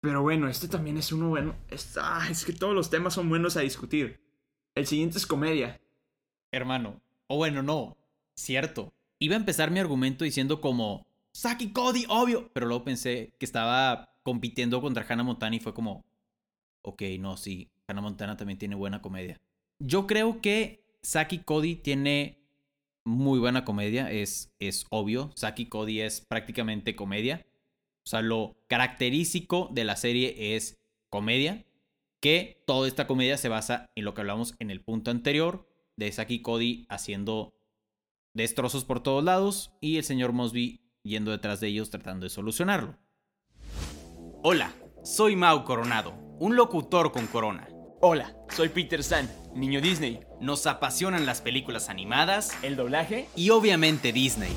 Pero bueno, este también es uno bueno. Es que todos los temas son buenos a discutir. El siguiente es comedia. Hermano. O bueno, no. Cierto. Iba a empezar mi argumento diciendo como, Saki Cody, obvio. Pero luego pensé que estaba compitiendo contra Hannah Montana y fue como, ok, no, sí, Hannah Montana también tiene buena comedia. Yo creo que Saki Cody tiene muy buena comedia, es, es obvio. Saki Cody es prácticamente comedia. O sea, lo característico de la serie es comedia, que toda esta comedia se basa en lo que hablamos en el punto anterior, de Saki Cody haciendo destrozos por todos lados y el señor Mosby yendo detrás de ellos tratando de solucionarlo. Hola, soy Mau Coronado, un locutor con corona. Hola, soy Peter San, niño Disney. Nos apasionan las películas animadas El doblaje y obviamente Disney.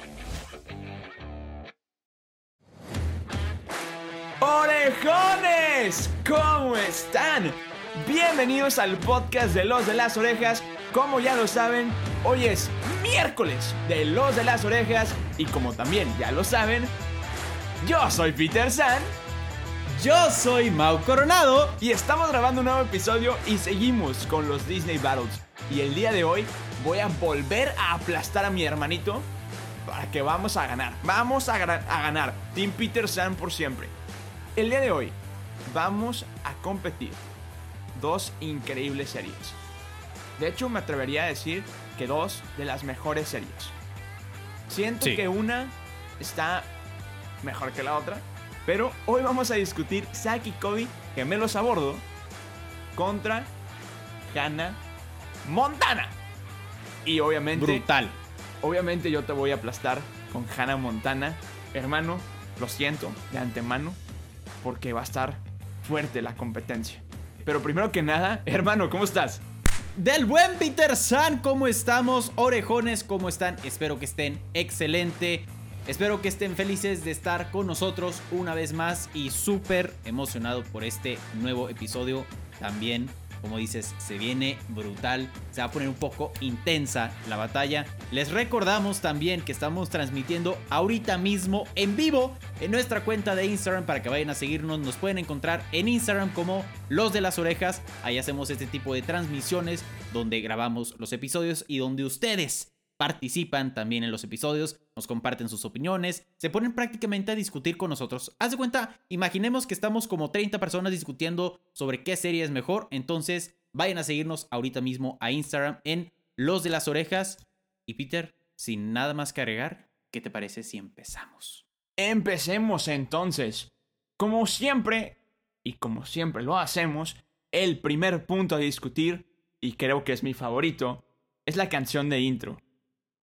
¡Orejones! ¿Cómo están? Bienvenidos al podcast de Los de las Orejas. Como ya lo saben, hoy es miércoles de Los de las Orejas y como también ya lo saben, yo soy Peter San Yo soy Mau Coronado. y estamos grabando un nuevo episodio y seguimos con los Disney Battles. Y el día de hoy voy a volver a aplastar a mi hermanito para que vamos a ganar. Vamos a, a ganar. Team Peter San por siempre. El día de hoy vamos a competir dos increíbles series. De hecho, me atrevería a decir que dos de las mejores series. Siento Sí. que una está mejor que la otra, pero hoy vamos a discutir Saki Cody, gemelos a bordo, contra Hannah Montana. Y obviamente, Brutal. obviamente yo te voy a aplastar con Hannah Montana. Hermano, lo siento de antemano, porque va a estar fuerte la competencia. Pero primero que nada, hermano, ¿cómo estás? Del buen Peter San, ¿cómo estamos? Orejones, ¿cómo están? Espero que estén excelente. Espero que estén felices de estar con nosotros una vez más y súper emocionado por este nuevo episodio. También, como dices, se viene brutal. Se va a poner un poco intensa la batalla. Les recordamos también que estamos transmitiendo ahorita mismo en vivo en nuestra cuenta de Instagram para que vayan a seguirnos. Nos pueden encontrar en Instagram como Los de las Orejas. Ahí hacemos este tipo de transmisiones donde grabamos los episodios y donde ustedes participan también en los episodios, nos comparten sus opiniones, se ponen prácticamente a discutir con nosotros. Haz de cuenta, imaginemos que estamos como 30 personas discutiendo sobre qué serie es mejor, entonces vayan a seguirnos ahorita mismo a Instagram en Los de las Orejas. Y Peter, sin nada más que agregar, ¿qué te parece si empezamos? Empecemos entonces. Como siempre, y como siempre lo hacemos, el primer punto a discutir, y creo que es mi favorito, es la canción de intro.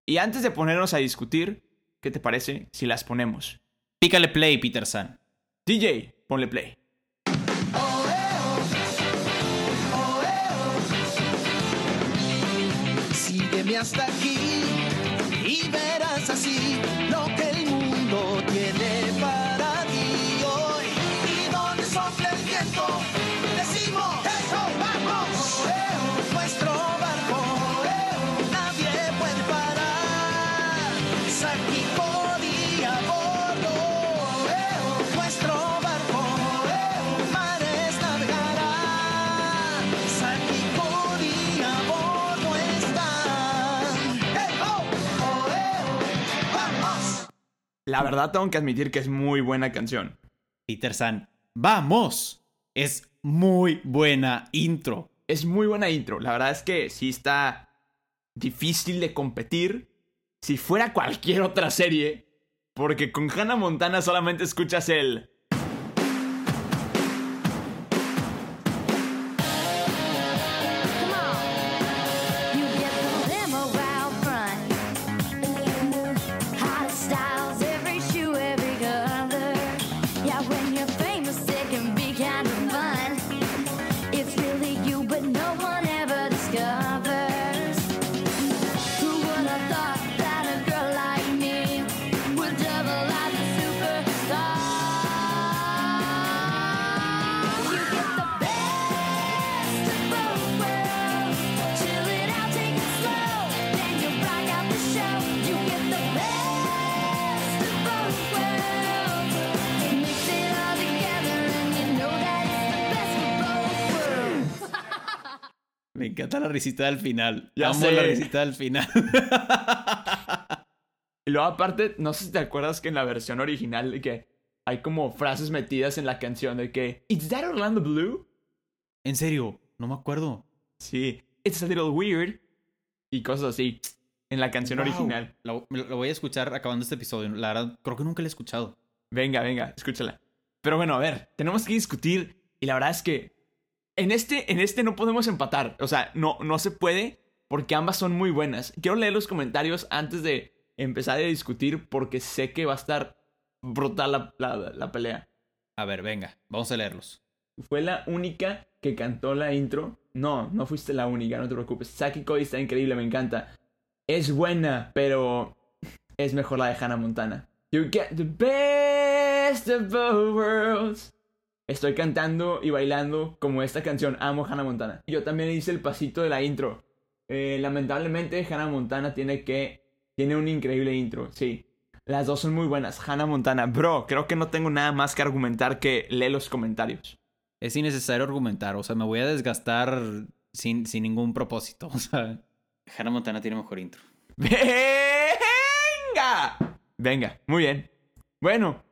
Y antes de ponernos a discutir, ¿qué te parece si las ponemos? Pícale play, Peter San. DJ, ponle play. Sígueme hasta aquí y verás así La verdad tengo que admitir que es muy buena canción. Peter San, ¡vamos! Es muy buena intro. Es muy buena intro. La verdad es que sí está difícil de competir si fuera cualquier otra serie. Porque con Hannah Montana solamente escuchas el... encanta la risita del final. Ya Amo sé. la risita del final. Y luego aparte, no sé si te acuerdas que en la versión original de que hay como frases metidas en la canción de que ¿Is that Orlando Blue? en serio, no me acuerdo. Sí, It's a little weird. Y cosas así. En la canción Wow. original. Lo, voy a escuchar acabando este episodio. La verdad, creo que nunca lo he escuchado. Venga, venga, escúchala. Pero bueno, a ver, tenemos que discutir. Y la verdad es que en este, en este no podemos empatar. O sea, no, no se puede porque ambas son muy buenas. Quiero leer los comentarios antes de empezar a discutir porque sé que va a estar brutal la, la- la pelea. A ver, venga, vamos a leerlos. Fue la única que cantó la intro. No, no fuiste la única, no te preocupes. Saki Cody está increíble, me encanta. Es buena, pero es mejor la de Hannah Montana. You get the best of both worlds. Estoy cantando y bailando como esta canción. Amo Hannah Montana. Yo también hice el pasito de la intro. Eh, lamentablemente, Hannah Montana tiene que. Tiene un increíble intro, sí. Las dos son muy buenas. Hannah Montana. Bro, creo que no tengo nada más que argumentar que lee los comentarios. Es innecesario argumentar, o sea, me voy a desgastar sin, sin ningún propósito. O sea, Hannah Montana tiene mejor intro. ¡Venga! Venga, muy bien. Bueno,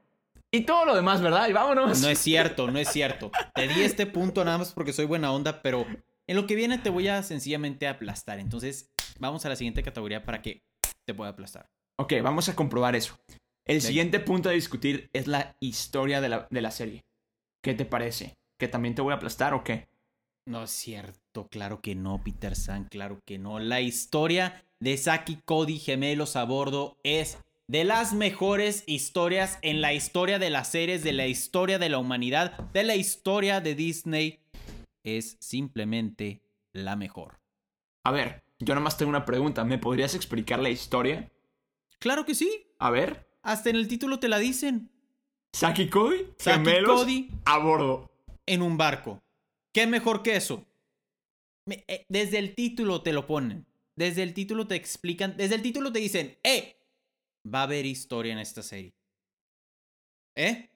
y todo lo demás, ¿verdad? Y vámonos. No es cierto, no es cierto. Te di este punto nada más porque soy buena onda, pero en lo que viene te voy a sencillamente aplastar. Entonces, vamos a la siguiente categoría para que te pueda aplastar. Ok, vamos a comprobar eso. El siguiente punto a discutir es la historia de la, de la serie. ¿Qué te parece? ¿Que también te voy a aplastar o qué? No es cierto, claro que no, Peter San, claro que no. La historia de Saki Cody gemelos a bordo es de las mejores historias en la historia de las series, de la historia de la humanidad, de la historia de Disney. Es simplemente la mejor. A ver, yo nomás tengo una pregunta. ¿Me podrías explicar la historia? Claro que sí, A ver. hasta en el título te la dicen. Saki Cody, Saki gemelos Cody a bordo. en un barco. ¿Qué mejor que eso? Eh, Desde el título te lo ponen. Desde el título te explican. Desde el título te dicen, ¡eh! Va a haber historia en esta serie. ¿Eh?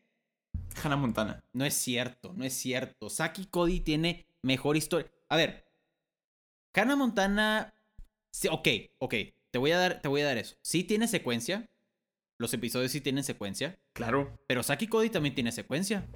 Hannah Montana. No es cierto, no es cierto. Saki Cody tiene mejor historia. A ver. Hannah Montana. sí, ok, ok. Te voy a dar, te voy a dar eso. Sí tiene secuencia. Los episodios sí tienen secuencia. Claro. Pero Saki Cody también tiene secuencia.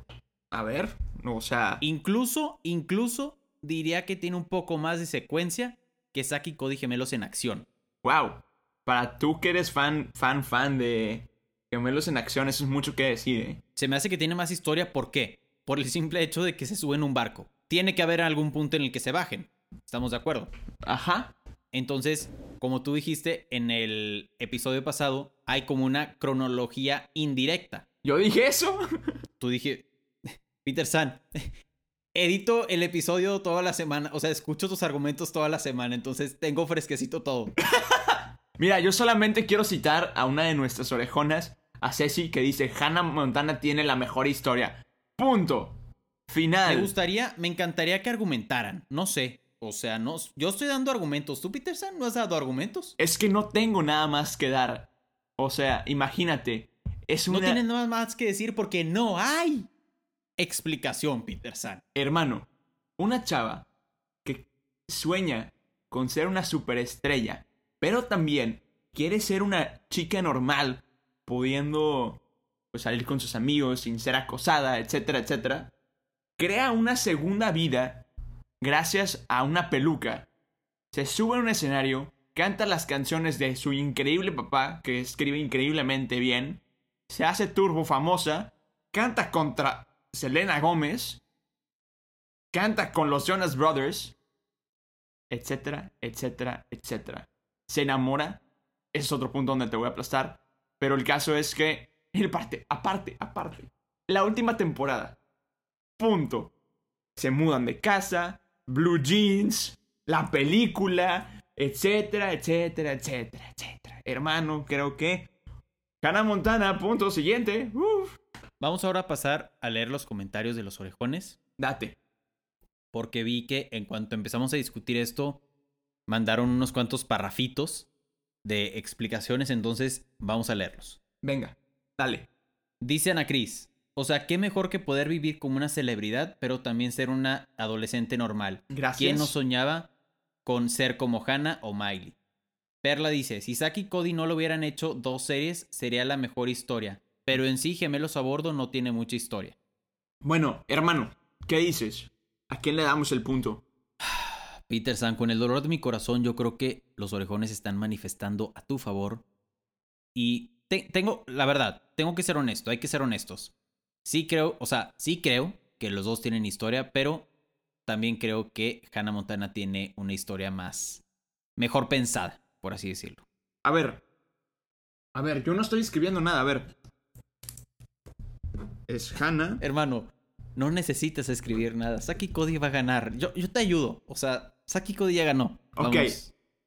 A ver, o sea, Incluso, incluso diría que tiene un poco más de secuencia que Saki Cody gemelos en acción. wow. Para tú que eres fan, fan, fan de gemelos en acción, eso es mucho que decir, ¿eh? Se me hace que tiene más historia, ¿por qué? Por el simple hecho de que se suben un barco. Tiene que haber algún punto en el que se bajen. ¿Estamos de acuerdo? Ajá. Entonces, como tú dijiste en el episodio pasado, hay como una cronología indirecta. ¿Yo dije eso? Tú dije, Peter San, edito el episodio toda la semana, o sea, escucho tus argumentos toda la semana, entonces tengo fresquecito todo. Mira, yo solamente quiero citar a una de nuestras orejonas, a Ceci, que dice, Hannah Montana tiene la mejor historia. Punto. Final. Me gustaría, me encantaría que argumentaran. No sé. O sea, no. Yo estoy dando argumentos. ¿Tú, Peterson, no has dado argumentos? Es que no tengo nada más que dar. O sea, imagínate. Es No una... tienes nada más que decir porque no hay explicación, Peterson. Hermano, una chava que sueña con ser una superestrella, pero también quiere ser una chica normal, pudiendo pues, salir con sus amigos sin ser acosada, etcétera, etcétera, crea una segunda vida gracias a una peluca. Se sube a un escenario, canta las canciones de su increíble papá, que escribe increíblemente bien, se hace turbo famosa, canta contra Selena Gómez, canta con los Jonas Brothers, etcétera, etcétera, etcétera. Se enamora, ese es otro punto donde te voy a aplastar, pero el caso es que, el parte, aparte, aparte, la última temporada, punto. Se mudan de casa, blue jeans, la película, etcétera, etcétera, etcétera, etcétera. Hermano, creo que Hannah Montana, punto siguiente. Uf, Vamos ahora a pasar a leer los comentarios de los orejones. date. Porque vi que en cuanto empezamos a discutir esto, mandaron unos cuantos parrafitos de explicaciones. Entonces, vamos a leerlos. Venga, dale. Dice Ana Cris. O sea, qué mejor que poder vivir como una celebridad, pero también ser una adolescente normal. Gracias. ¿Quién no soñaba con ser como Hannah o Miley. Perla dice, si Zack y Cody no lo hubieran hecho dos series, sería la mejor historia. Pero en sí, Gemelos a Bordo no tiene mucha historia. Bueno, hermano, ¿qué dices? ¿A quién le damos el punto? Peter San, con el dolor de mi corazón, yo creo que los orejones están manifestando a tu favor. Y te- tengo, la verdad, tengo que ser honesto, hay que ser honestos. Sí creo, o sea, sí creo que los dos tienen historia, pero también creo que Hannah Montana tiene una historia más, mejor pensada, por así decirlo. A ver. A ver, yo no estoy escribiendo nada, a ver. Es Hannah. Hermano, no necesitas escribir nada. Saki Cody va a ganar. Yo, yo te ayudo. O sea, Saki Cody ya ganó. Ok.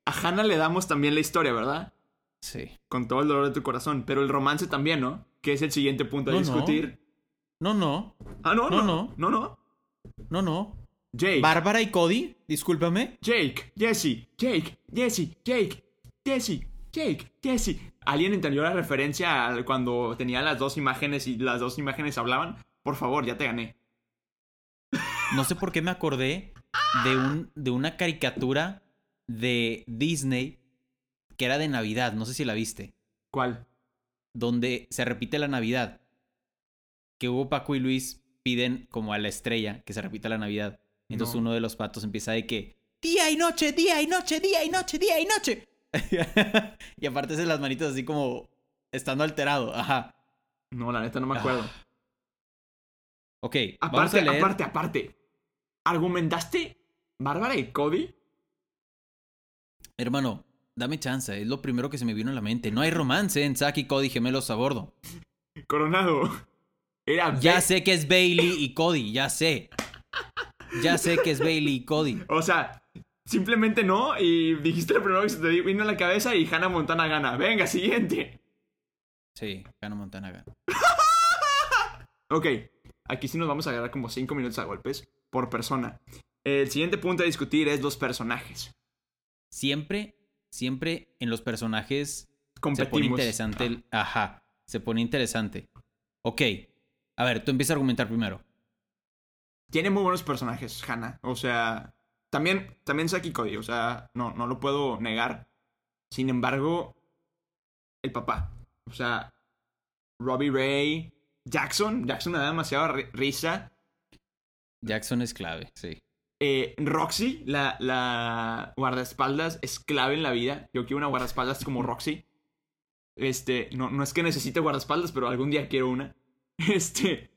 A Hannah le damos también la historia, ¿verdad? Sí. Con todo el dolor de tu corazón. Pero el romance también, ¿no? Que es el siguiente punto a No, no. discutir. No, no. Ah, no, No, no. no. No, no. No, no. Jake. Bárbara y Cody, discúlpame. Jake. Jesse. Jake. Jesse. Jake. Jesse. Jake. Jesse. ¿Alguien entendió la referencia cuando tenía las dos imágenes y las dos imágenes hablaban? Por favor, ya te gané. No sé por qué me acordé de, un, de una caricatura de Disney que era de Navidad. No sé si la viste. ¿Cuál? Donde se repite la Navidad. Que Hugo, Paco y Luis piden como a la estrella que se repita la Navidad. Entonces No. uno de los patos empieza de que día y noche, día y noche, día y noche, día y noche. y aparte hace las manitas así como estando alterado. Ajá. No, la neta no me acuerdo. Ah, Ok, vamos Aparte, a leer. aparte, aparte. ¿Argumentaste Bárbara y Cody? Hermano, dame chance, es lo primero que se me vino a la mente. No hay romance en Zack y Cody gemelos a bordo. Coronado. Era Ya sé que es Bailey y Cody, ya sé. Ya sé que es Bailey y Cody. O sea, simplemente no. Y dijiste lo primero que se te vino a la cabeza y Hannah Montana gana. Venga, siguiente. Sí, Hannah Montana gana. Ok, aquí sí nos vamos a agarrar como 5 minutos a golpes por persona. El siguiente punto a discutir es los personajes. Siempre, siempre en los personajes se Competimos. pone interesante el... Ajá, se pone interesante. Ok, a ver, tú empieza a argumentar primero. Tiene muy buenos personajes, Hannah. O sea, también, también Saki Cody. O sea, no, no lo puedo negar. Sin embargo, el papá. O sea, Robbie Ray, Jackson. Jackson me da demasiada ri- risa. Jackson es clave, sí. Eh, Roxy, la, la guardaespaldas, es clave en la vida. Yo quiero una guardaespaldas como Roxy. Este, no, no es que necesite guardaespaldas, pero algún día quiero una. Este,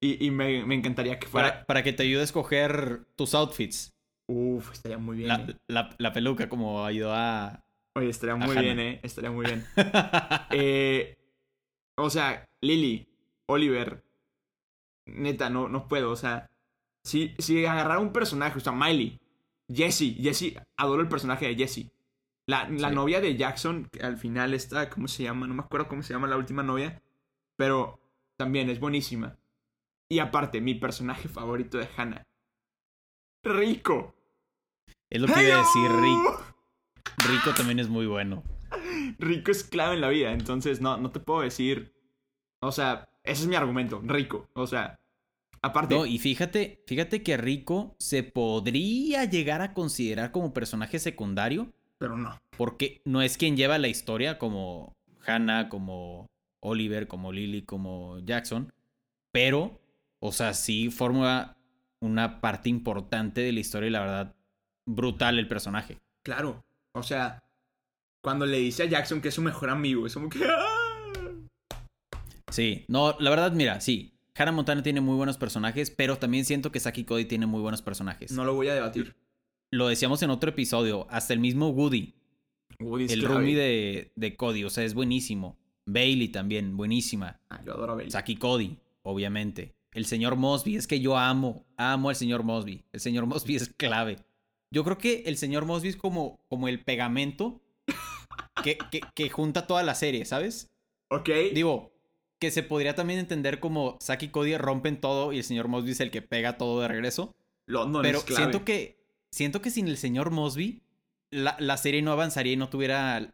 y, y me, me encantaría que fuera. Para, para que te ayude a escoger tus outfits. Uf, estaría muy bien. La, eh. la- la peluca como ayudó a... Oye, estaría muy bien, eh. Estaría muy bien. Eh, o sea, Lily, Oliver. Neta, no, no puedo. O sea, si, si agarrara un personaje, o sea, Miley, Jessie, Jessie, adoro el personaje de Jessie. La, la Sí. novia de Jackson, que al final está, ¿cómo se llama? No me acuerdo cómo se llama la última novia. Pero también es buenísima. Y aparte, mi personaje favorito de Hannah. Rico. Es lo que iba a decir. Rico. Rico también es muy bueno. Rico es clave en la vida, entonces no, no te puedo decir. O sea, ese es mi argumento, Rico. O sea, aparte. No, y fíjate, fíjate que Rico se podría llegar a considerar como personaje secundario, Pero no. porque no es quien lleva la historia como Hannah, como Oliver, como Lily, como Jackson, pero, o sea, sí forma una parte importante de la historia y la verdad, brutal el personaje. Claro. O sea, cuando le dice a Jackson que es su mejor amigo, es como que. ¡ah! Sí, no, la verdad, mira, sí, Hannah Montana tiene muy buenos personajes, pero también siento que Saki Cody tiene muy buenos personajes. No lo voy a debatir. Lo decíamos en otro episodio, hasta el mismo Woody. El roomie de, de Cody, o sea, es buenísimo. Bailey también, buenísima. Ah, yo adoro a Bailey. Saki Cody, obviamente. El señor Mosby, es que yo amo, amo al señor Mosby. El señor Mosby es clave. Yo creo que el señor Mosby es como, como el pegamento que, que, que junta toda la serie, ¿sabes? Ok. Digo, que se podría también entender como Saki y Cody rompen todo y el señor Mosby es el que pega todo de regreso. London Pero es clave. siento que, siento que sin el señor Mosby, la, la serie no avanzaría y no tuviera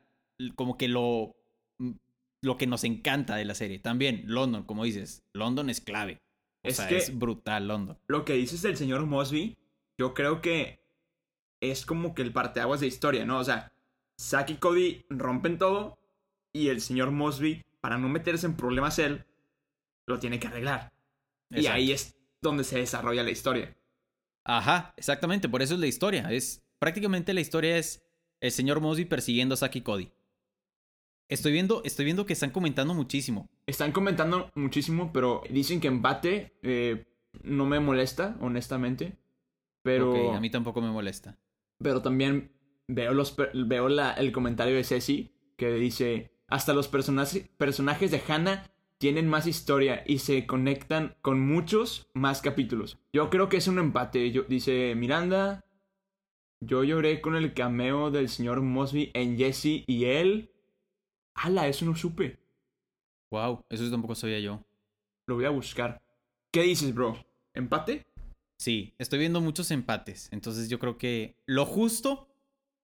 como que lo, mm, lo que nos encanta de la serie. También, London, como dices, London es clave. O Es sea, que- es brutal London. Lo que dices del señor Mosby, yo creo que es como que el parteaguas de historia, ¿no? O sea, Zack y Cody rompen todo y el señor Mosby, para no meterse en problemas él, lo tiene que arreglar. Y ahí es donde se desarrolla la historia. Ajá, exactamente, por eso es la historia. Es prácticamente la historia es el señor Mosby persiguiendo a Saki Cody. Estoy viendo, estoy viendo que están comentando muchísimo. Están comentando muchísimo, pero dicen que empate eh, no me molesta, honestamente. Pero, Ok, a mí tampoco me molesta. pero también veo, los, veo la- el comentario de Ceci que dice, hasta los personajes, personajes de Hannah tienen más historia y se conectan con muchos más capítulos. Yo creo que es un empate. Yo, dice Miranda, yo lloré con el cameo del señor Mosby en Jesse y él. ¡Hala! Eso no supe. Wow, eso tampoco sabía yo. Lo voy a buscar. ¿Qué dices, bro? ¿Empate? Sí, estoy viendo muchos empates. Entonces yo creo que lo justo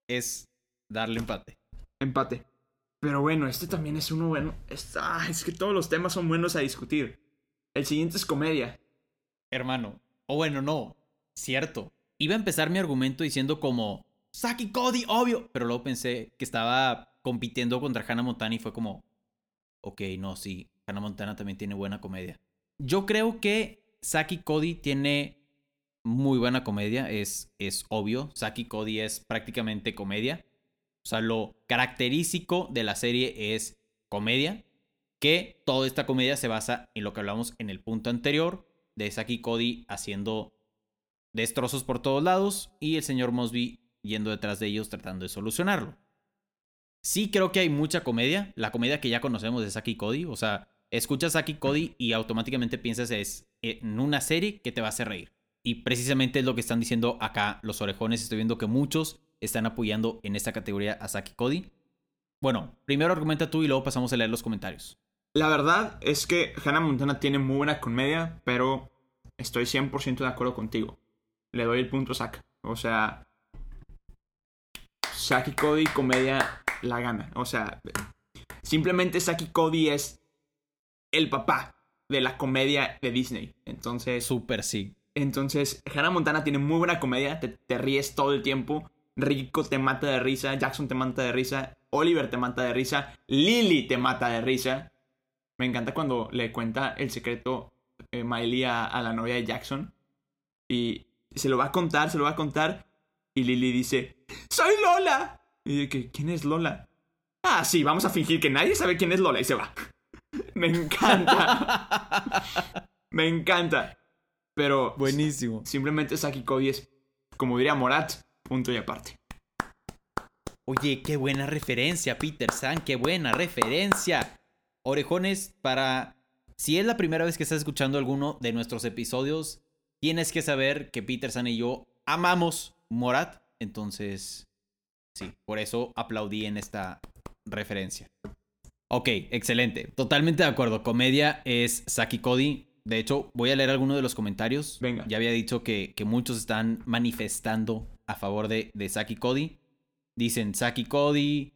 es darle empate. Empate. Pero bueno, este también es uno bueno. Es, ah, es que todos los temas son buenos a discutir. El siguiente es comedia. Hermano. O bueno, no. Cierto. Iba a empezar mi argumento diciendo como Saki Cody, obvio. Pero luego pensé que estaba compitiendo contra Hannah Montana y fue como. Ok, no, sí. Hannah Montana también tiene buena comedia. Yo creo que Saki Cody tiene muy buena comedia. Es, es obvio. Saki Cody es prácticamente comedia. O sea, lo característico de la serie es comedia. Que toda esta comedia se basa en lo que hablamos en el punto anterior. De Saki Cody haciendo destrozos por todos lados. Y el señor Mosby yendo detrás de ellos tratando de solucionarlo. Sí creo que hay mucha comedia. La comedia que ya conocemos de Saki Cody. O sea, escuchas Saki Cody y automáticamente piensas es en una serie que te va a hacer reír. Y precisamente es lo que están diciendo acá los orejones. Estoy viendo que muchos están apoyando en esta categoría a Saki Cody. Bueno, primero argumenta tú y luego pasamos a leer los comentarios. La verdad es que Hannah Montana tiene muy buena comedia, pero estoy 100% de acuerdo contigo. Le doy el punto a Zack. O sea, y Cody comedia la gana. O sea, simplemente y Cody es el papá de la comedia de Disney. Entonces, Súper sí. entonces Hannah Montana tiene muy buena comedia, te, te ríes todo el tiempo. Rico te mata de risa, Jackson te mata de risa, Oliver te mata de risa, Lily te mata de risa. Me encanta cuando le cuenta el secreto eh, Miley a, a la novia de Jackson. Y se lo va a contar, se lo va a contar. Y Lily dice, ¡Soy Lola! Y que, ¿quién es Lola? Ah, sí, vamos a fingir que nadie sabe quién es Lola y se va. Me encanta. Me encanta. Pero Buenísimo. simplemente Saki Cody es, como diría Morat, punto y aparte. Oye, qué buena referencia, Peter San, qué buena referencia. Orejones, para... Si es la primera vez que estás escuchando alguno de nuestros episodios, tienes que saber que Peter San y yo amamos Morat. Entonces, sí, por eso aplaudí en esta referencia. Ok, excelente. Totalmente de acuerdo. Comedia es Saki Cody. De hecho, voy a leer algunos de los comentarios. Venga. Ya había dicho que, que muchos están manifestando a favor de, de Saki Cody. Dicen Saki Cody.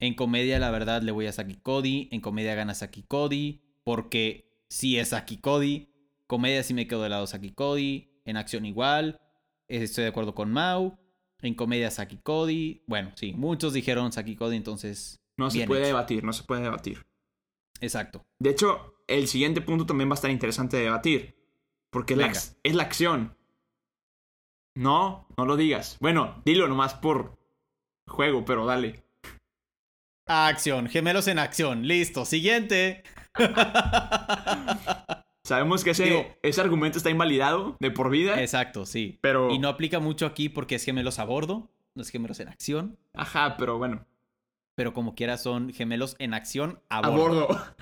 En comedia, la verdad, le voy a Saki Cody. En comedia gana Saki Cody. Porque sí es Saki Cody. Comedia sí me quedo de lado Saki Cody. En acción igual. Estoy de acuerdo con Mau. En comedia Saki Cody. Bueno, sí, muchos dijeron Saki Cody, entonces. No se puede hecho. debatir, no se puede debatir. Exacto. De hecho, el siguiente punto también va a estar interesante de debatir. Porque la, es la acción. No, no lo digas. Bueno, dilo nomás por juego, pero dale. Acción, gemelos en acción. Listo, siguiente. Sabemos que ese, Digo- ese argumento está invalidado de por vida. Exacto, sí. Pero. Y no aplica mucho aquí porque es gemelos a bordo, no es gemelos en acción. Ajá, pero bueno. Pero como quiera son gemelos en acción a, A bordo. bordo.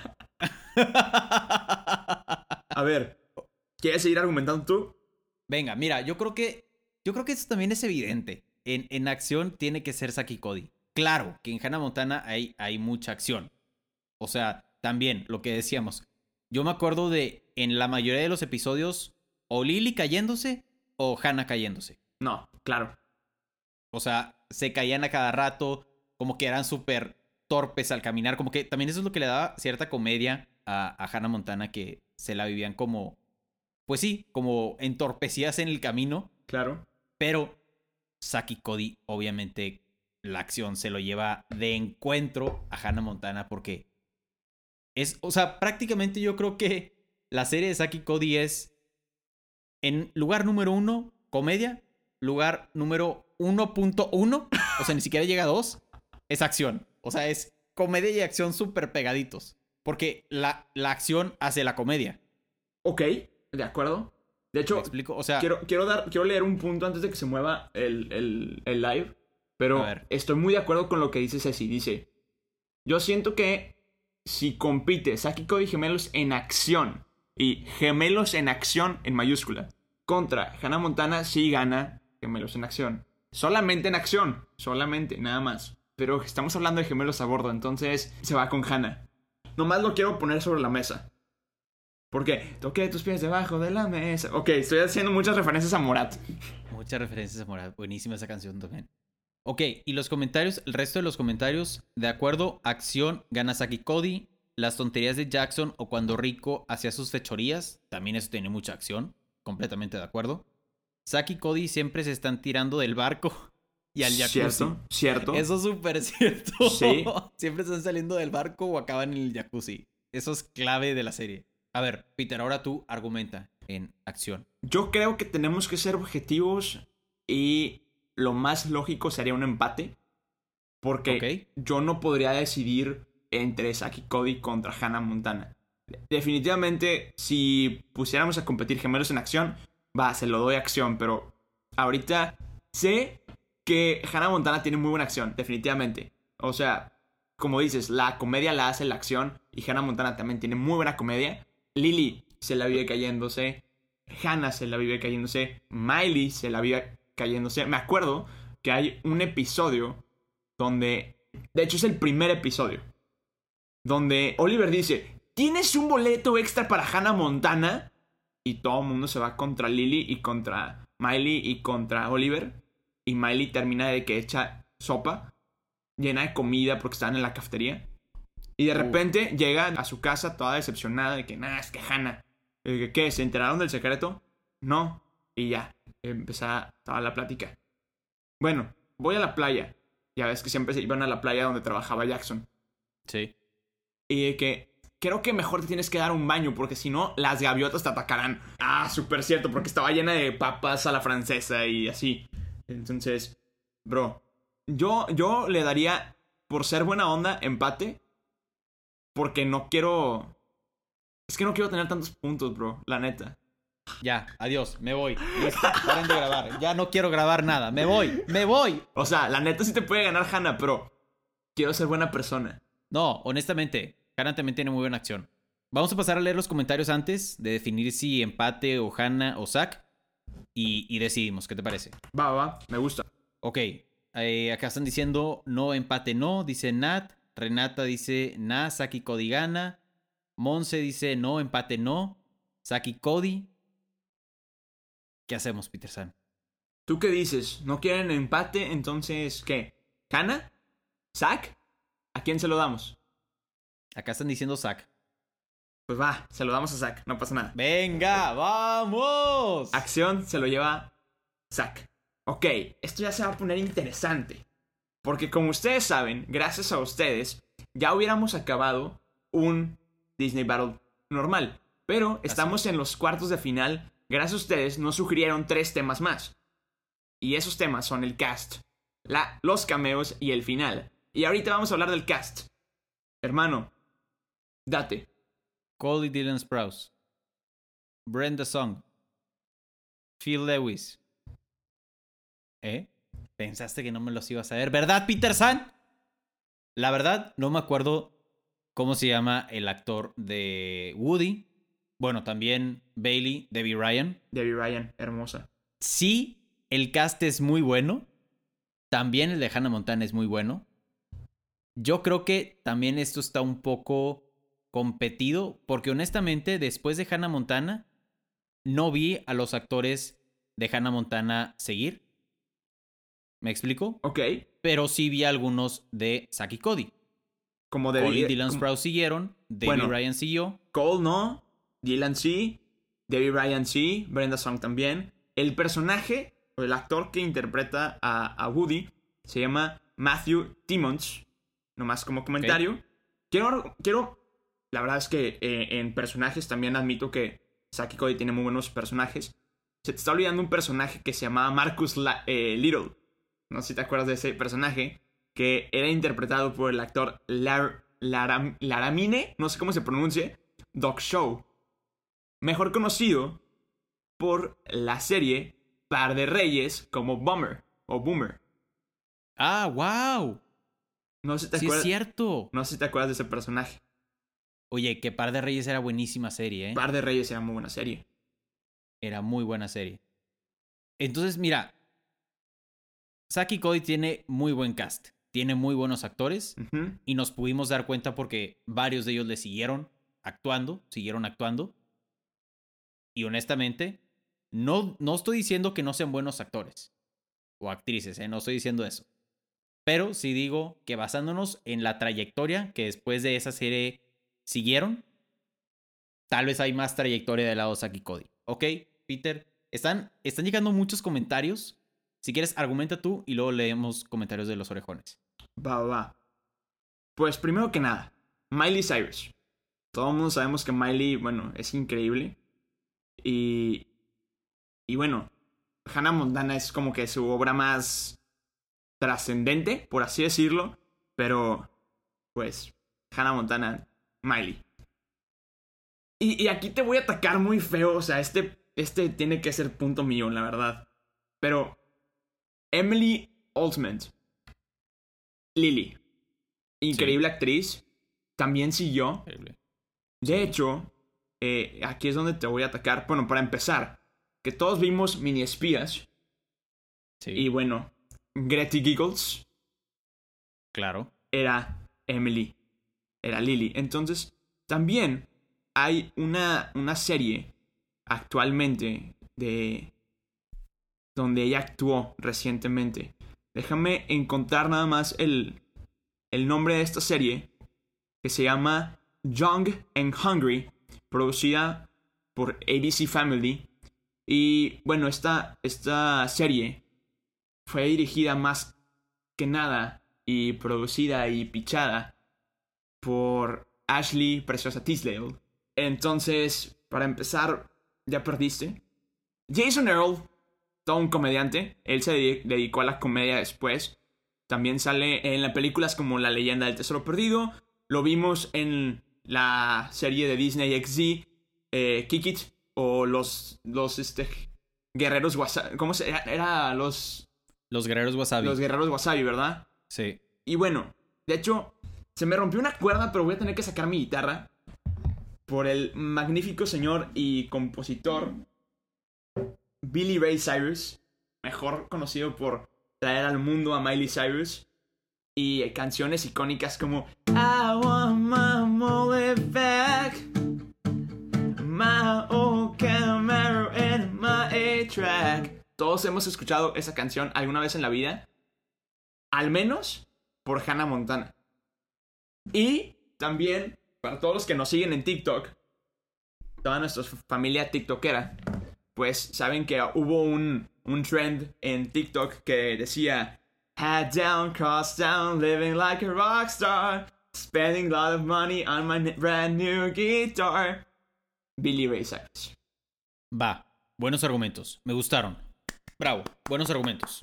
A ver. ¿Quieres seguir argumentando tú? Venga, mira, yo creo que. Yo creo que eso también es evidente. En, en acción tiene que ser Saki Cody. Claro que en Hannah Montana hay, hay mucha acción. O sea, también lo que decíamos. Yo me acuerdo de en la mayoría de los episodios, o Lily cayéndose o Hannah cayéndose. No, claro. O sea, se caían a cada rato, como que eran súper torpes al caminar, como que también eso es lo que le daba cierta comedia a, a Hannah Montana, que se la vivían como, pues sí, como entorpecidas en el camino, Claro. Pero Saki Cody, obviamente, la acción se lo lleva de encuentro a Hannah Montana porque es, o sea, prácticamente yo creo que la serie de Saki Cody es en lugar número uno, comedia, lugar número 1.1, o sea, ni siquiera llega a 2, es acción. O sea, es comedia y acción súper pegaditos. Porque la, la acción hace la comedia. Ok, de acuerdo. De ¿Me hecho, explico? O sea, quiero, quiero, dar, quiero leer un punto antes de que se mueva el, el, el live. Pero estoy muy de acuerdo con lo que dice Ceci. Dice, yo siento que si compite Saki Cody Gemelos en acción y Gemelos en acción en mayúscula contra Hannah Montana, sí gana Gemelos en acción. Solamente en acción, solamente, nada más. Pero estamos hablando de gemelos a bordo, entonces se va con Hannah. Nomás lo quiero poner sobre la mesa. Porque toqué tus pies debajo de la mesa. Ok, estoy haciendo muchas referencias a Morat. Muchas referencias a Morat. Buenísima esa canción también. Ok, y los comentarios, el resto de los comentarios, de acuerdo, acción, gana Saki Cody, las tonterías de Jackson o cuando Rico hacía sus fechorías, también eso tiene mucha acción, completamente de acuerdo. Saki Cody siempre se están tirando del barco y al jacuzzi. Cierto, cierto. Eso es súper cierto. Sí. Siempre están saliendo del barco o acaban en el jacuzzi. Eso es clave de la serie. A ver, Peter, ahora tú argumenta en acción. Yo creo que tenemos que ser objetivos y lo más lógico sería un empate. Porque yo no podría decidir entre Saki Cody contra Hannah Montana. Definitivamente, si pusiéramos a competir gemelos en acción, va, se lo doy acción, pero ahorita sé que Hannah Montana tiene muy buena acción, definitivamente. O sea, como dices, la comedia la hace la acción y Hannah Montana también tiene muy buena comedia. Lily se la vive cayéndose, Hannah se la vive cayéndose, Miley se la vive cayéndose. Me acuerdo que hay un episodio donde, de hecho es el primer episodio, donde Oliver dice, ¿tienes un boleto extra para Hannah Montana? Y todo el mundo se va contra Lily y contra Miley y contra Oliver. Y Miley termina de que echa sopa llena de comida porque estaban en la cafetería. Y de Uh. repente llega a su casa toda decepcionada de que, nada, es que Hannah. Eh, que, ¿Qué? ¿Se enteraron del secreto? No. Y ya, empezaba toda la plática. Bueno, voy a la playa. Ya ves que siempre se iban a la playa donde trabajaba Jackson. Sí. Y de que creo que mejor te tienes que dar un baño porque si no, las gaviotas te atacarán. Ah, súper cierto, porque estaba llena de papas a la francesa y así. Entonces, bro, yo, yo le daría, por ser buena onda, empate. Porque no quiero... Es que no quiero tener tantos puntos, bro, la neta. Ya, adiós, me voy. Listo, paren de grabar. Ya no quiero grabar nada. Me voy, me voy. O sea, la neta sí te puede ganar Hannah, pero quiero ser buena persona. No, honestamente, Hannah también tiene muy buena acción. Vamos a pasar a leer los comentarios antes de definir si empate o Hannah o Zack. Y, y decidimos, ¿qué te parece? Va, va, va, me gusta. Ok, eh, acá están diciendo no, empate no, dice Nat. Renata dice na, Saki Cody gana. Monse dice no, empate no. Saki Cody. ¿Qué hacemos, Peter San? ¿Tú qué dices? ¿No quieren empate? Entonces, ¿qué? ¿Hannah? ¿Zack? ¿A quién se lo damos? Acá están diciendo Zack. Pues va, se lo damos a Zack, no pasa nada. ¡Venga, vamos! Acción se lo lleva Zack. Ok, esto ya se va a poner interesante. Porque como ustedes saben, gracias a ustedes, ya hubiéramos acabado un Disney Battle normal. Pero estamos en los cuartos de final. Gracias a ustedes nos sugirieron tres temas más. Y esos temas son el cast, la, los cameos y el final. Y ahorita vamos a hablar del cast. Hermano, date. Cody Dylan Sprouse. Brenda Song. Phil Lewis. ¿Eh? Pensaste que no me los ibas a ver, ¿verdad, Peter San? La verdad, no me acuerdo cómo se llama el actor de Woody. Bueno, también Bailey, Debbie Ryan. Debbie Ryan, hermosa. Sí, el cast es muy bueno. También el de Hannah Montana es muy bueno. Yo creo que también esto está un poco competido, porque honestamente, después de Hannah Montana, no vi a los actores de Hannah Montana seguir. ¿Me explico? Ok, Pero sí vi algunos de Saki Cody. como de Colin Dylan Sprouse siguieron, Debbie Bueno. Ryan siguió. Cole no, Dylan sí, Debbie Ryan sí, Brenda Song también. El personaje o el actor que interpreta a, a Woody se llama Matthew Timmons. Nomás como comentario. Quiero, quiero. La verdad es que eh, en personajes también admito que Saki Cody tiene muy buenos personajes. Se te está olvidando un personaje que se llamaba Marcus La- eh, Little. No sé si te acuerdas de ese personaje. Que era interpretado por el actor Lar- Laram- Laramine. No sé cómo se pronuncie. Doc Show. Mejor conocido por la serie Par de Reyes como Bummer o Boomer. Ah, wow. No sé si te Sí es cierto. no sé si te acuerdas de ese personaje. Oye, que Par de Reyes era buenísima serie, ¿eh? Par de Reyes era muy buena serie. Era muy buena serie. Entonces, mira. Saki Cody tiene muy buen cast. Tiene muy buenos actores. Y nos pudimos dar cuenta porque varios de ellos le siguieron actuando. Siguieron actuando. Y honestamente, no, no estoy diciendo que no sean buenos actores. O actrices, ¿eh? No estoy diciendo eso. Pero sí digo que basándonos en la trayectoria que después de esa serie siguieron, tal vez hay más trayectoria del lado de Saki Cody. ¿Ok, Peter? Están, están llegando muchos comentarios. Si quieres, argumenta tú y luego leemos comentarios de los orejones. Va, va. Pues primero que nada, Miley Cyrus. Todo el mundo sabemos que Miley, bueno, es increíble. Y. Y bueno, Hannah Montana es como que su obra más trascendente, por así decirlo. Pero, pues, Hannah Montana, Miley. Y, y aquí te voy a atacar muy feo. O sea, este, este tiene que ser punto mío, la verdad. Pero, Emily Altman. Lily. Increíble actriz. También siguió. De hecho, eh, aquí es donde te voy a atacar. Bueno, para empezar, que todos vimos mini espías. Sí, Y bueno, Gretty Giggles claro. era Emily. Era Lily. Entonces, también hay una, una serie actualmente de. Donde ella actuó recientemente. Déjame encontrar nada más el, el nombre de esta serie. Que se llama Young and Hungry. Producida por ABC Family. Y bueno, esta, esta serie fue dirigida más que nada y producida y pichada por Ashley Preciosa Tisdale. Entonces, para empezar, ya perdiste. Jason Earl, todo un comediante, él se dedi- dedicó a la comedia después. También sale en las películas como La leyenda del tesoro perdido. Lo vimos en la serie de Disney XD, eh, Kick It, o los, los este, guerreros wasabi. ¿Cómo se era? Era los, Los guerreros wasabi. los guerreros wasabi, ¿verdad? Sí. Y bueno, de hecho, se me rompió una cuerda, pero voy a tener que sacar mi guitarra. Por el magnífico señor y compositor Billy Ray Cyrus, mejor conocido por traer al mundo a Miley Cyrus. Y canciones icónicas como I want my money back. My old Camaro and my A-track. Todos hemos escuchado esa canción alguna vez en la vida. Al menos por Hannah Montana. Y también, para todos los que nos siguen en TikTok, toda nuestra familia TikTokera, pues saben que hubo un, un trend en TikTok que decía Head down, cross down, living like a rock star, spending a lot of money on my brand new guitar. Billy Ray Cyrus. Va. Buenos argumentos. Me gustaron. Bravo. Buenos argumentos.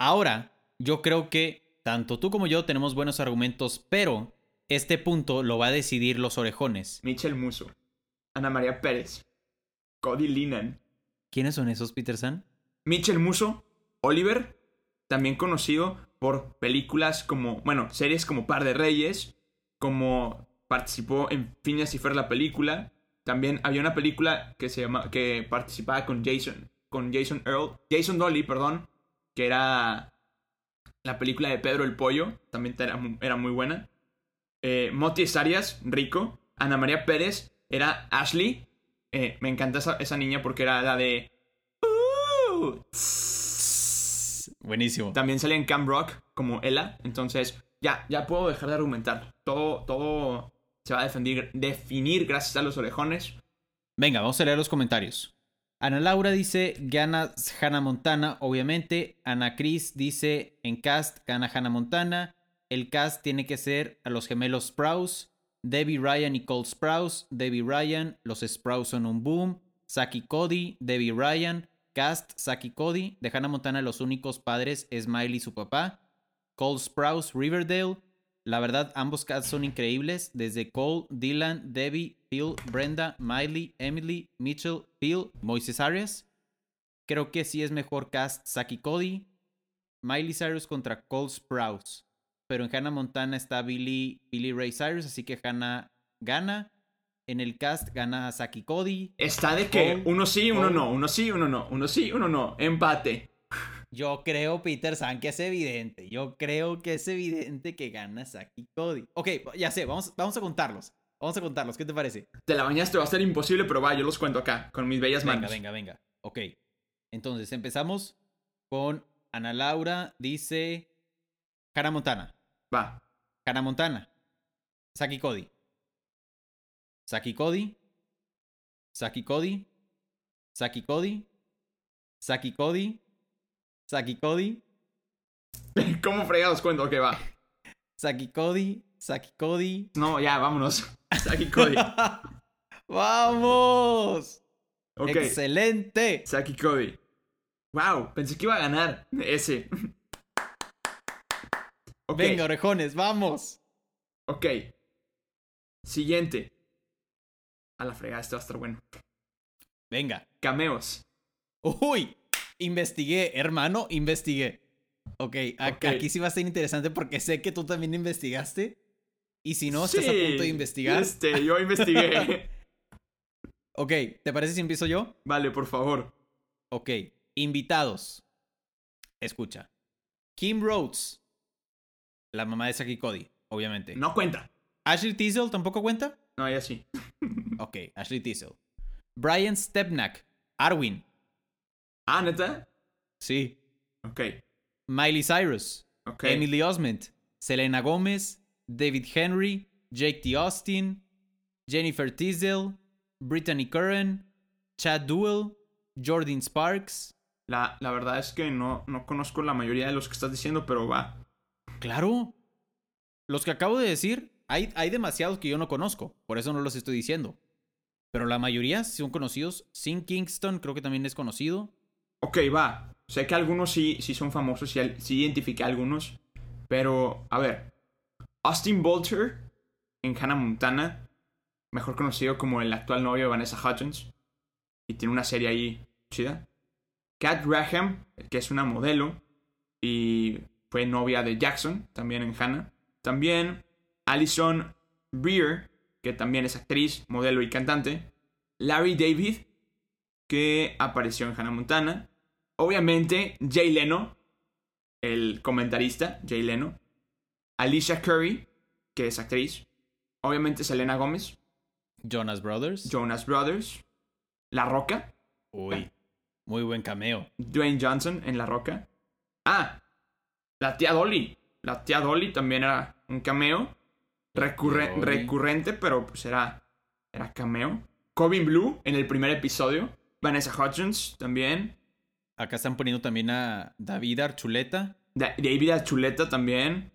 Ahora, yo creo que tanto tú como yo tenemos buenos argumentos, pero este punto lo va a decidir los orejones. Michel Muso, Ana María Pérez, Cody Linan, ¿Quiénes son esos, Peterson? Michel Muso, Oliver, también conocido por películas como, bueno, series como Par de Reyes, como participó en Phineas y Fer la película. También había una película que se llama, que participaba con Jason, con Jason Earl, Jason Dolly, perdón, que era la película de Pedro el Pollo, también era muy buena. Eh, Moti Arias, Rico, Ana María Pérez, era Ashley. Eh, me encanta esa, esa niña porque era la de... "Uh, Buenísimo. también salía en Camp Rock como Ella. Entonces, ya, ya puedo dejar de argumentar. Todo, todo se va a definir, definir gracias a los orejones. Venga, vamos a leer los comentarios. Ana Laura dice, gana Hannah Montana, obviamente. Ana Cris dice, en cast gana Hannah Montana. El cast tiene que ser a los gemelos Sprouse, Debbie Ryan y Cole Sprouse. Debbie Ryan, los Sprouse son un boom. Saki Cody, Debbie Ryan. Cast, Saki Cody. De Hannah Montana, los únicos padres es Miley su papá. Cole Sprouse, Riverdale. La verdad, ambos casts son increíbles. Desde Cole, Dylan, Debbie, Phil, Brenda, Miley, Emily, Mitchell, Phil, Moises Arias. Creo que sí es mejor cast Saki Cody. Miley Cyrus contra Cole Sprouse. Pero en Hannah Montana está Billy, Billy Ray Cyrus, así que Hannah gana. En el cast gana Saki Cody. Está de que uno sí, uno no, uno sí, uno no, uno sí, uno no. Empate. Yo creo, Peter San, que es evidente. Yo creo que es evidente que gana Saki Cody. Ok, ya sé, vamos, vamos a contarlos. Vamos a contarlos, ¿qué te parece? Te la bañaste, va a ser imposible, pero va, yo los cuento acá, con mis bellas Venga, manos. venga, venga. Ok. Entonces empezamos con Ana Laura. Dice Hannah Montana. Va. Hannah Montana. Saki Cody. Saki Cody. Saki Cody. Saki Cody. Saki Cody. Saki Cody. ¿Cómo fregados cuento? Ok, va. Saki Cody. Saki Cody. No, ya, vámonos. Saki Cody. ¡Vamos! ¡Excelente! Saki Cody. Wow, pensé que iba a ganar ese. Venga, orejones, vamos. ok. Siguiente. A la fregada, este va a estar bueno. Venga. Cameos. Uy, investigué, hermano, investigué. Ok, ac- Ok. aquí sí va a ser interesante porque sé que tú también investigaste. Y si no estás a punto de investigar. Este, yo investigué. Ok, ¿te parece si empiezo yo? vale, por favor. Ok, invitados. Escucha. Kim Rhodes, la mamá de Saki Cody, obviamente. No cuenta. Ashley Tisdale tampoco cuenta. No, ya sí. Ok, Ashley Tisdale. Brian Stepnack, Arwin. Ah, neta. Sí. Ok, Miley Cyrus, ok. Emily Osment, Selena Gomez, David Henry, Jake T. Austin, Jennifer Tisdale, Brittany Curran, Chad Duell, Jordan Sparks. La, la verdad es que no, no conozco la mayoría de los que estás diciendo, pero va. Claro. Los que acabo de decir, hay, hay demasiados que yo no conozco, por eso no los estoy diciendo. Pero la mayoría son conocidos. Sin Kingston creo que también es conocido. Ok, va. Sé que algunos sí, sí son famosos, sí, sí identifiqué a algunos. Pero, a ver. Austin Bolter en Hannah Montana, mejor conocido como el actual novio de Vanessa Hudgens. Y tiene una serie ahí chida. Kat Graham, que es una modelo. Y fue novia de Jackson, también en Hannah. También Alison Breer, que también es actriz, modelo y cantante. Larry David, que apareció en Hannah Montana. Obviamente, Jay Leno, el comentarista, Jay Leno. Alicia Curry, que es actriz. Obviamente, Selena Gómez. Jonas Brothers. Jonas Brothers. La Roca. Uy, muy buen cameo. Dwayne Johnson en La Roca. Ah, la tía Dolly. La tía Dolly también era un cameo. Recurre- Dolly. recurrente, pero pues era, era cameo. Corbin Blue en el primer episodio. Vanessa Hudgens también. Acá están poniendo también a David Archuleta, Da- David Archuleta también.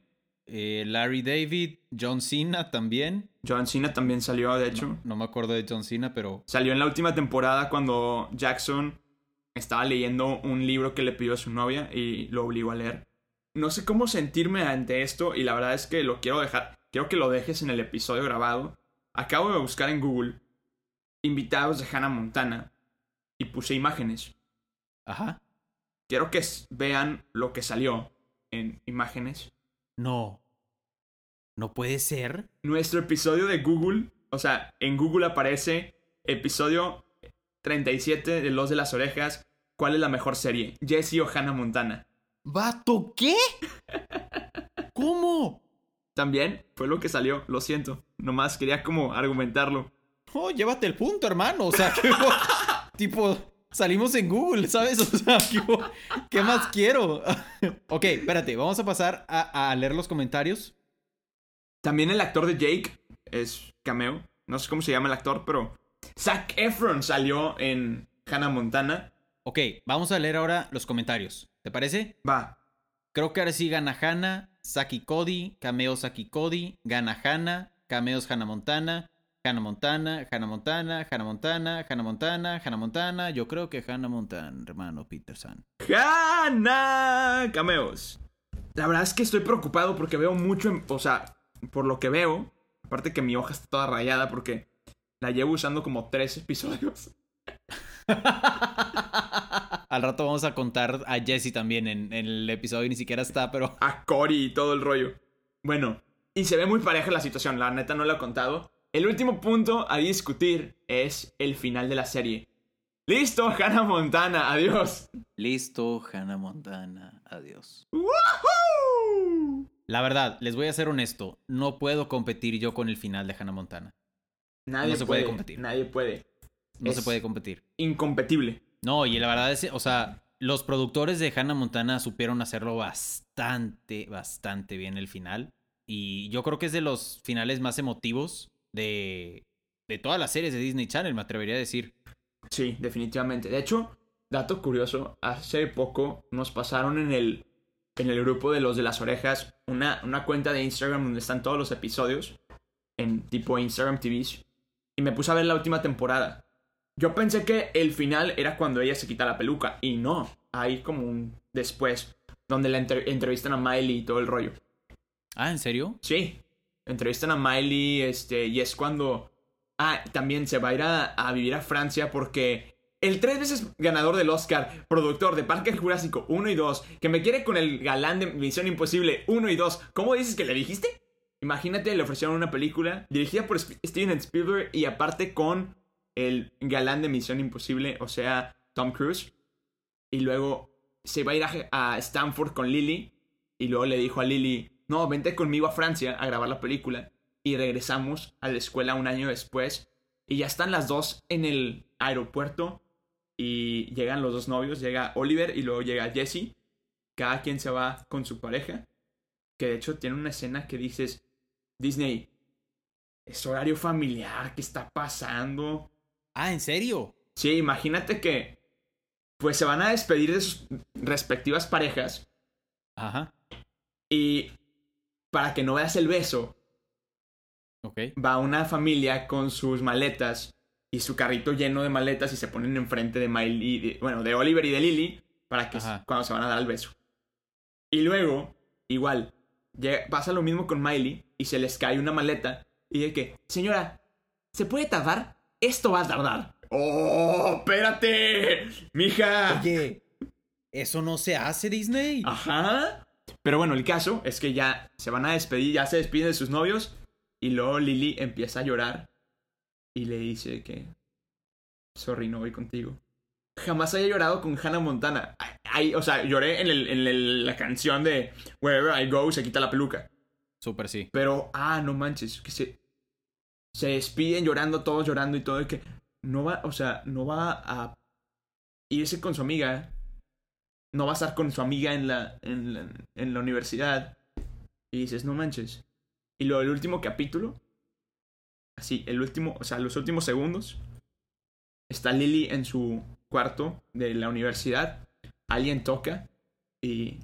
eh, Larry David, John Cena también. John Cena también salió, de hecho. No me acuerdo de John Cena, pero Salió en la última temporada cuando Jackson estaba leyendo un libro que le pidió a su novia y lo obligó a leer. No sé cómo sentirme ante esto y la verdad es que lo quiero dejar. Quiero que lo dejes en el episodio grabado. Acabo de buscar en Google invitados de Hannah Montana y puse imágenes. Ajá. Quiero que vean lo que salió en imágenes. No. No puede ser. Nuestro episodio de Google, o sea, en Google aparece episodio 37 de Los de las Orejas. ¿Cuál es la mejor serie? Jessie o Hannah Montana. ¿Vato qué? ¿Cómo? También fue lo que salió, lo siento. Nomás quería como argumentarlo. Oh, llévate el punto, hermano. O sea, que, tipo, salimos en Google, ¿sabes? O sea, ¿qué más quiero? ok, espérate, vamos a pasar a, a leer los comentarios. También el actor de Jake es cameo. No sé cómo se llama el actor, pero Zac Efron salió en Hannah Montana. Ok, vamos a leer ahora los comentarios. ¿Te parece? Va. Creo que ahora sí gana Hannah, Saki Cody, cameo Saki Cody, gana Hannah, cameos Hannah Montana, Hannah Montana, Hannah Montana, Hannah Montana, Hannah Montana, Hannah Montana. Yo creo que Hannah Montana, hermano Peterson. Hannah. Cameos. La verdad es que estoy preocupado porque veo mucho, en- o sea, por lo que veo, aparte que mi hoja está toda rayada porque la llevo usando como tres episodios. Al rato vamos a contar a Jesse también en, en el episodio, ni siquiera está, pero a Cory y todo el rollo. Bueno, y se ve muy pareja la situación, la neta no lo he contado. El último punto a discutir es el final de la serie. Listo, Hannah Montana, adiós. listo, Hannah Montana, adiós. ¡Woohoo! La verdad, les voy a ser honesto, no puedo competir yo con el final de Hannah Montana. Nadie No se puede competir. Nadie puede. No Es- se puede competir. Incompetible. No, y la verdad es, o sea, los productores de Hannah Montana supieron hacerlo bastante, bastante bien el final. Y yo creo que es de los finales más emotivos de, de todas las series de Disney Channel, me atrevería a decir. Sí, definitivamente. De hecho, dato curioso, hace poco nos pasaron en el, en el grupo de los de las orejas una, una cuenta de Instagram donde están todos los episodios, en tipo Instagram TV, y me puse a ver la última temporada. Yo pensé que el final era cuando ella se quita la peluca, y no, hay como un después, donde la entre- entrevistan a Miley y todo el rollo. Ah, ¿en serio? Sí, entrevistan a Miley, este, y es cuando... Ah, también se va a ir a, a vivir a Francia porque el tres veces ganador del Oscar, productor de Parque Jurásico 1 y 2, que me quiere con el galán de Misión Imposible 1 y 2, ¿cómo dices que le dijiste? Imagínate, le ofrecieron una película dirigida por Steven Spielberg y aparte con el galán de Misión Imposible, o sea, Tom Cruise. Y luego se va a ir a, a Stanford con Lily. Y luego le dijo a Lily, no, vente conmigo a Francia a grabar la película. Y regresamos a la escuela un año después. Y ya están las dos en el aeropuerto. Y llegan los dos novios. Llega Oliver y luego llega Jesse. Cada quien se va con su pareja. Que de hecho tiene una escena que dices, Disney, es horario familiar, ¿qué está pasando? Ah, ¿en serio? Sí, imagínate que pues se van a despedir de sus respectivas parejas Ajá. y para que no veas el beso, Ok. va una familia con sus maletas y su carrito lleno de maletas y se ponen enfrente de Miley, de- bueno, de Oliver y de Lily para que Ajá. cuando se van a dar el beso. Y luego, igual, llega- pasa lo mismo con Miley y se les cae una maleta y de que, señora, ¿se puede tardar? Esto va a tardar. ¡Oh, espérate! ¡Mija! Oye, ¿eso no se hace, Disney? Ajá. Pero bueno, el caso es que ya se van a despedir, ya se despiden de sus novios. Y luego Lily empieza a llorar. Y le dice que. Sorry, no voy contigo. Jamás haya llorado con Hannah Montana. Ay, o sea, lloré en, el- en el- la canción de Wherever I Go se quita la peluca. Súper sí. Pero, ah, no manches, que se. Se despiden llorando, todos llorando y todo. Y que no va, o sea, no va a irse con su amiga. No va a estar con su amiga en la, en la, universidad. Y dices, no manches. Y luego el último capítulo. Así, el último, o sea, los últimos segundos. Está Lily en su cuarto de la universidad. Alguien toca. Y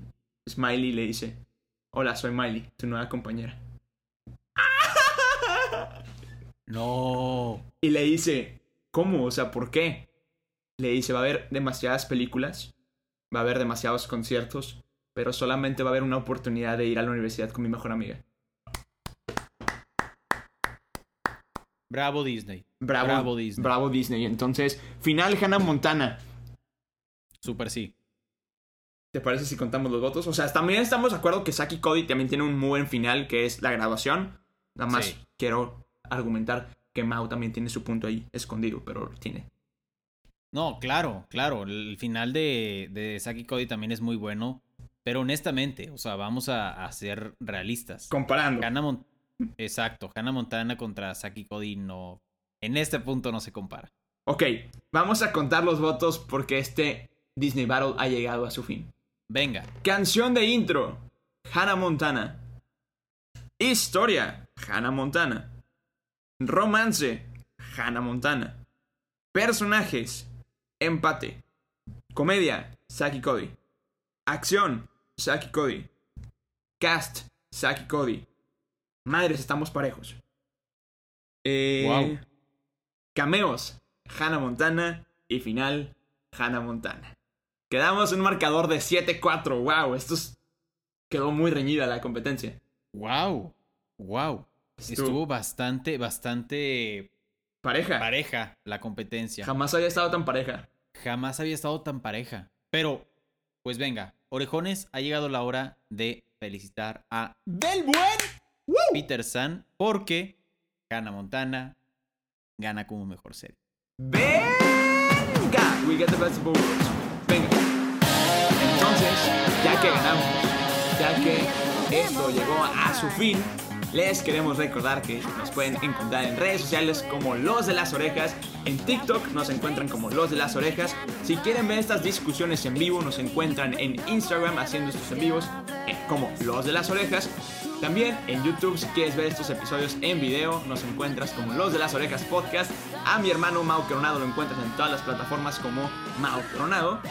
Smiley le dice: Hola, soy Miley, tu nueva compañera. No. Y le dice, ¿cómo? O sea, ¿por qué? Le dice, va a haber demasiadas películas, va a haber demasiados conciertos, pero solamente va a haber una oportunidad de ir a la universidad con mi mejor amiga. Bravo, Disney. Bravo, Bravo, Disney. Bravo Disney. Entonces, final Hannah Montana. Súper sí. ¿Te parece si contamos los votos? O sea, también estamos de acuerdo que Saki Cody también tiene un muy buen final, que es la graduación. Nada más Sí. quiero argumentar que Mao también tiene su punto ahí escondido, pero tiene. No, claro, claro. El final de, de Saki Cody también es muy bueno. Pero honestamente, o sea, vamos a, a ser realistas. Comparando. Hannah Mon- Exacto, Hannah Montana contra Saki Cody no. En este punto no se compara. Ok, vamos a contar los votos porque este Disney Battle ha llegado a su fin. Venga. Canción de intro, Hannah Montana. Historia, Hannah Montana. Romance, Hannah Montana. Personajes, Empate. Comedia, y Cody. Acción, y Cody. Cast, y Cody. Madres, estamos parejos. Eh, Guau. Cameos, Hannah Montana. Y final, Hannah Montana. Quedamos en un marcador de 7-4. Wow, esto es- quedó muy reñida la competencia. Wow. Wow. Estuvo- Estuvo bastante, bastante Pareja. pareja la competencia. Jamás había estado tan pareja. Jamás había estado tan pareja. Pero, pues venga, orejones, ha llegado la hora de felicitar a Del Buen Peter San porque Hannah Montana gana como mejor serie. ¡Venga! We get the best of worlds. Venga. Entonces, ya que ganamos, ya que esto llegó a su fin, les queremos recordar que nos pueden encontrar en redes sociales como Los de las Orejas. En TikTok nos encuentran como Los de las Orejas. Si quieren ver estas discusiones en vivo, nos encuentran en Instagram haciendo estos en vivos eh, como Los de las Orejas. También en YouTube, si quieres ver estos episodios en video, nos encuentras como Los de las Orejas Podcast. A mi hermano Mau Coronado lo encuentras en todas las plataformas como Mau Coronado.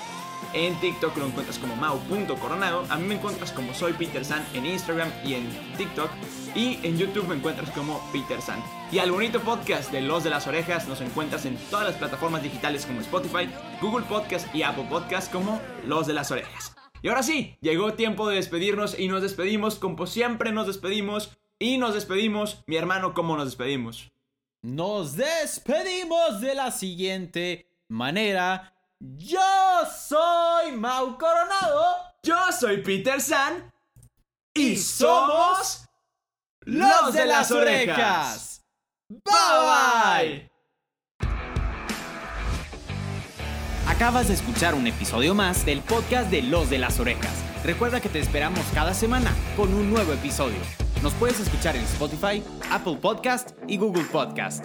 En TikTok lo encuentras como mau.coronado. A mí me encuentras como soy Peter San en Instagram y en TikTok. Y en YouTube me encuentras como Peter San. Y al bonito podcast de Los de las Orejas nos encuentras en todas las plataformas digitales como Spotify, Google Podcast y Apple Podcast como Los de las Orejas. Y ahora sí, llegó tiempo de despedirnos y nos despedimos como siempre nos despedimos. Y nos despedimos, mi hermano, ¿cómo nos despedimos? Nos despedimos de la siguiente manera. Yo soy Mau Coronado. Yo soy Peter San y somos los de las orejas. Bye bye. Acabas de escuchar un episodio más del podcast de Los de las Orejas. Recuerda que te esperamos cada semana con un nuevo episodio. Nos puedes escuchar en Spotify, Apple Podcast y Google Podcast.